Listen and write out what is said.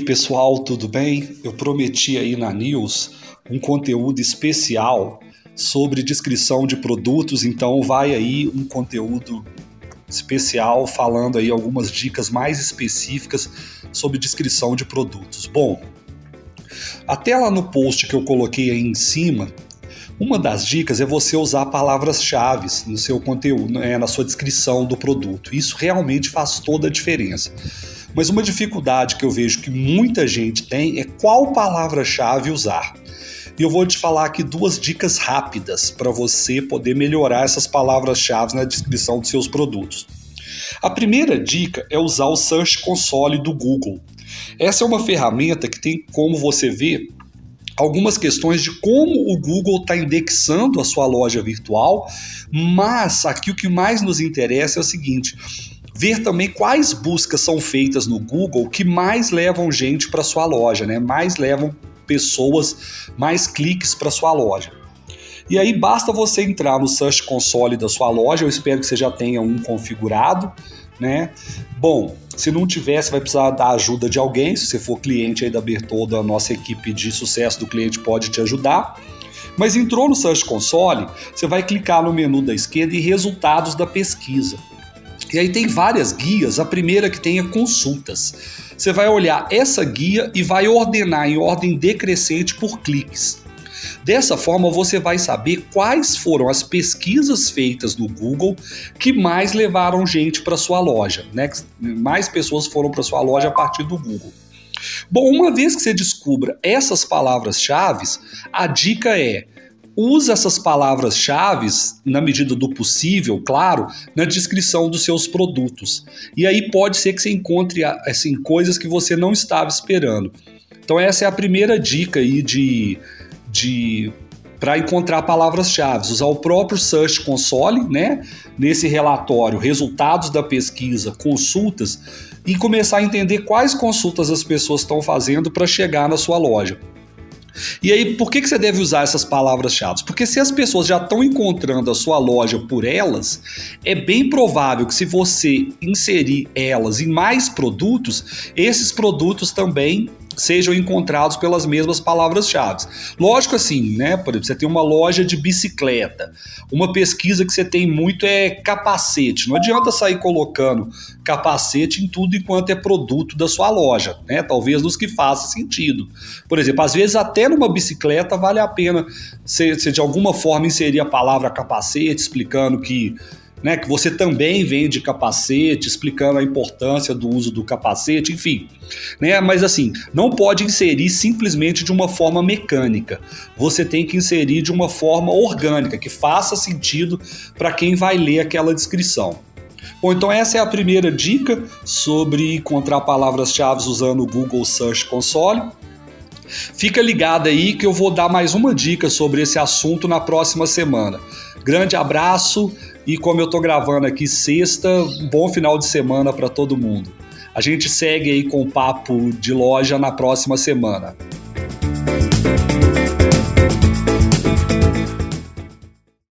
pessoal, tudo bem? Eu prometi aí na News um conteúdo especial sobre descrição de produtos, então vai aí um conteúdo especial falando aí algumas dicas mais específicas sobre descrição de produtos. Bom, até lá no post que eu coloquei aí em cima, uma das dicas é você usar palavras-chave no seu conteúdo, né, na sua descrição do produto. Isso realmente faz toda a diferença. Mas uma dificuldade que eu vejo que muita gente tem é qual palavra-chave usar. E eu vou te falar aqui duas dicas rápidas para você poder melhorar essas palavras-chave na descrição dos seus produtos. A primeira dica é usar o Search Console do Google. Essa é uma ferramenta que tem como você ver algumas questões de como o Google está indexando a sua loja virtual, mas aqui o que mais nos interessa é o seguinte: ver também quais buscas são feitas no Google que mais levam gente para sua loja, né? Mais levam pessoas, mais cliques para sua loja. E aí basta você entrar no Search Console da sua loja, eu espero que você já tenha um configurado, né? Bom, se não tiver, você vai precisar da ajuda de alguém, se você for cliente aí da Bertolda, a nossa equipe de sucesso do cliente pode te ajudar. Mas entrou no Search Console, você vai clicar no menu da esquerda e resultados da pesquisa. E aí tem várias guias, a primeira que tem é consultas. Você vai olhar essa guia e vai ordenar em ordem decrescente por cliques. Dessa forma, você vai saber quais foram as pesquisas feitas no Google que mais levaram gente para sua loja, né? Mais pessoas foram para sua loja a partir do Google. Bom, uma vez que você descubra essas palavras-chave, a dica é Usa essas palavras-chave, na medida do possível, claro, na descrição dos seus produtos. E aí pode ser que você encontre assim, coisas que você não estava esperando. Então, essa é a primeira dica aí de, de para encontrar palavras-chave, usar o próprio Search Console, né? Nesse relatório, resultados da pesquisa, consultas, e começar a entender quais consultas as pessoas estão fazendo para chegar na sua loja. E aí, por que, que você deve usar essas palavras-chave? Porque se as pessoas já estão encontrando a sua loja por elas, é bem provável que se você inserir elas em mais produtos, esses produtos também sejam encontrados pelas mesmas palavras-chave. Lógico assim, né? Por exemplo, você tem uma loja de bicicleta. Uma pesquisa que você tem muito é capacete. Não adianta sair colocando capacete em tudo enquanto é produto da sua loja, né? Talvez nos que faça sentido. Por exemplo, às vezes até numa bicicleta vale a pena você, você de alguma forma inserir a palavra capacete, explicando que né, que você também vende capacete, explicando a importância do uso do capacete, enfim. Né, mas assim, não pode inserir simplesmente de uma forma mecânica. Você tem que inserir de uma forma orgânica, que faça sentido para quem vai ler aquela descrição. Bom, então essa é a primeira dica sobre encontrar palavras-chave usando o Google Search Console. Fica ligado aí que eu vou dar mais uma dica sobre esse assunto na próxima semana. Grande abraço e como eu tô gravando aqui sexta, bom final de semana para todo mundo. A gente segue aí com o papo de loja na próxima semana.